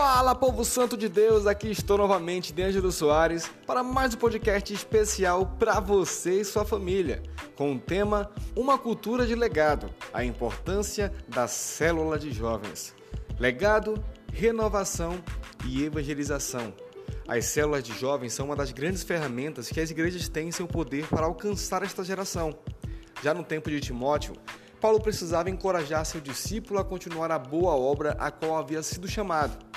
Fala, povo santo de Deus, aqui estou novamente, D'Angelo Soares, para mais um podcast especial para você e sua família, com o tema Uma Cultura de Legado, a importância da célula de jovens. Legado, renovação e evangelização. As células de jovens são uma das grandes ferramentas que as igrejas têm em seu poder para alcançar esta geração. Já no tempo de Timóteo, Paulo precisava encorajar seu discípulo a continuar a boa obra a qual havia sido chamado.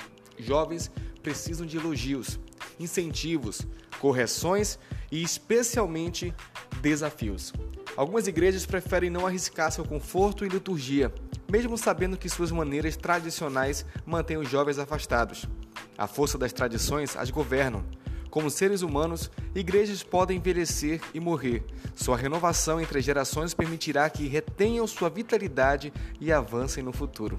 Jovens precisam de elogios, incentivos, correções e especialmente desafios. Algumas igrejas preferem não arriscar seu conforto e liturgia, mesmo sabendo que suas maneiras tradicionais mantêm os jovens afastados. A força das tradições as governam como seres humanos, igrejas podem envelhecer e morrer. Sua renovação entre gerações permitirá que retenham sua vitalidade e avancem no futuro.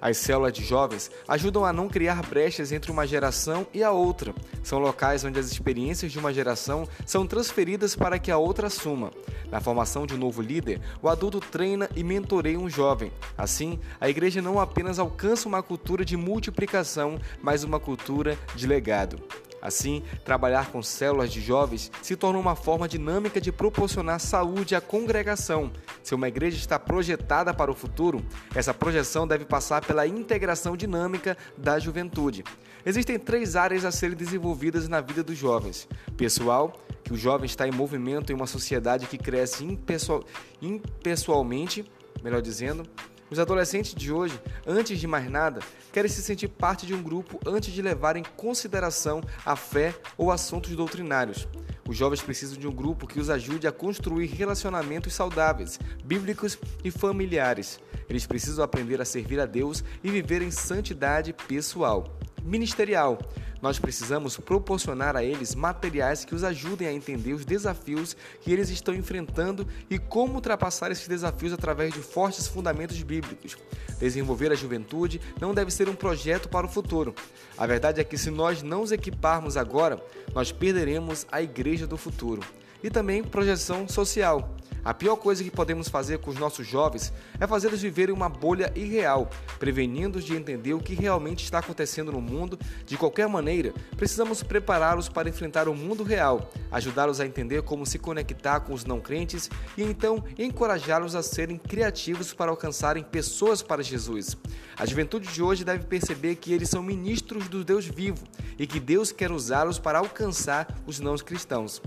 As células de jovens ajudam a não criar brechas entre uma geração e a outra. São locais onde as experiências de uma geração são transferidas para que a outra assuma. Na formação de um novo líder, o adulto treina e mentoreia um jovem. Assim, a igreja não apenas alcança uma cultura de multiplicação, mas uma cultura de legado. Assim, trabalhar com células de jovens se torna uma forma dinâmica de proporcionar saúde à congregação. Se uma igreja está projetada para o futuro, essa projeção deve passar pela integração dinâmica da juventude. Existem três áreas a serem desenvolvidas na vida dos jovens: pessoal, que o jovem está em movimento em uma sociedade que cresce impessoal, impessoalmente, melhor dizendo, os adolescentes de hoje, antes de mais nada, querem se sentir parte de um grupo antes de levar em consideração a fé ou assuntos doutrinários. Os jovens precisam de um grupo que os ajude a construir relacionamentos saudáveis, bíblicos e familiares. Eles precisam aprender a servir a Deus e viver em santidade pessoal. Ministerial. Nós precisamos proporcionar a eles materiais que os ajudem a entender os desafios que eles estão enfrentando e como ultrapassar esses desafios através de fortes fundamentos bíblicos. Desenvolver a juventude não deve ser um projeto para o futuro. A verdade é que se nós não os equiparmos agora, nós perderemos a igreja do futuro. E também projeção social. A pior coisa que podemos fazer com os nossos jovens é fazê-los viverem uma bolha irreal, prevenindo-os de entender o que realmente está acontecendo no mundo. De qualquer maneira, precisamos prepará-los para enfrentar o mundo real, ajudá-los a entender como se conectar com os não crentes e então encorajá-los a serem criativos para alcançarem pessoas para Jesus. A juventude de hoje deve perceber que eles são ministros do Deus vivo e que Deus quer usá-los para alcançar os não cristãos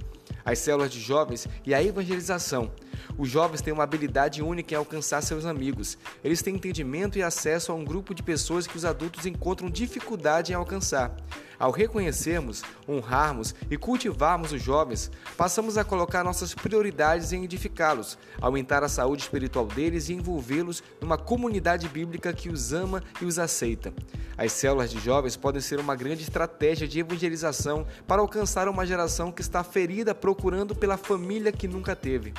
as células de jovens e a evangelização. Os jovens têm uma habilidade única em alcançar seus amigos. Eles têm entendimento e acesso a um grupo de pessoas que os adultos encontram dificuldade em alcançar. Ao reconhecermos, honrarmos e cultivarmos os jovens, passamos a colocar nossas prioridades em edificá-los, aumentar a saúde espiritual deles e envolvê-los numa comunidade bíblica que os ama e os aceita. As células de jovens podem ser uma grande estratégia de evangelização para alcançar uma geração que está ferida procurando pela família que nunca teve.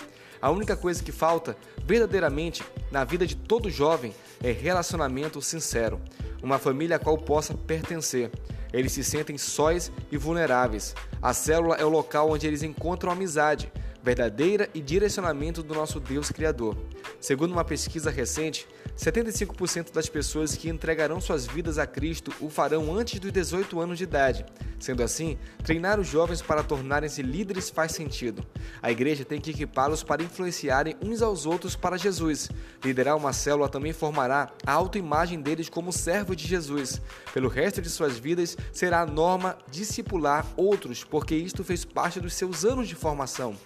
A única coisa que falta, verdadeiramente, na vida de todo jovem é relacionamento sincero, uma família a qual possa pertencer. Eles se sentem sóis e vulneráveis. A célula é o local onde eles encontram amizade, verdadeira e direcionamento do nosso Deus Criador. Segundo uma pesquisa recente, 75% das pessoas que entregarão suas vidas a Cristo o farão antes dos 18 anos de idade. Sendo assim, treinar os jovens para tornarem-se líderes faz sentido. A igreja tem que equipá-los para influenciarem uns aos outros para Jesus. Liderar uma célula também formará a autoimagem deles como servo de Jesus. Pelo resto de suas vidas, será a norma discipular outros, porque isto fez parte dos seus anos de formação.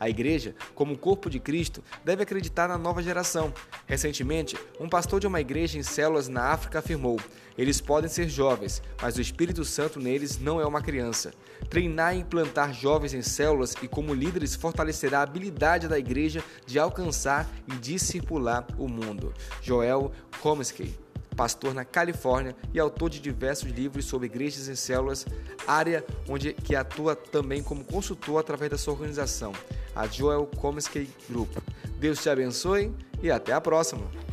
A igreja, como corpo de Cristo, deve acreditar na nova geração. Recentemente, um pastor de uma igreja em células na África afirmou: Eles podem ser jovens, mas o Espírito Santo neles não é uma criança. Treinar e implantar jovens em células e como líderes fortalecerá a habilidade da igreja de alcançar e discipular o mundo. Joel Komsky pastor na Califórnia e autor de diversos livros sobre igrejas em células, área onde que atua também como consultor através da sua organização, a Joel Komsky Group. Deus te abençoe e até a próxima!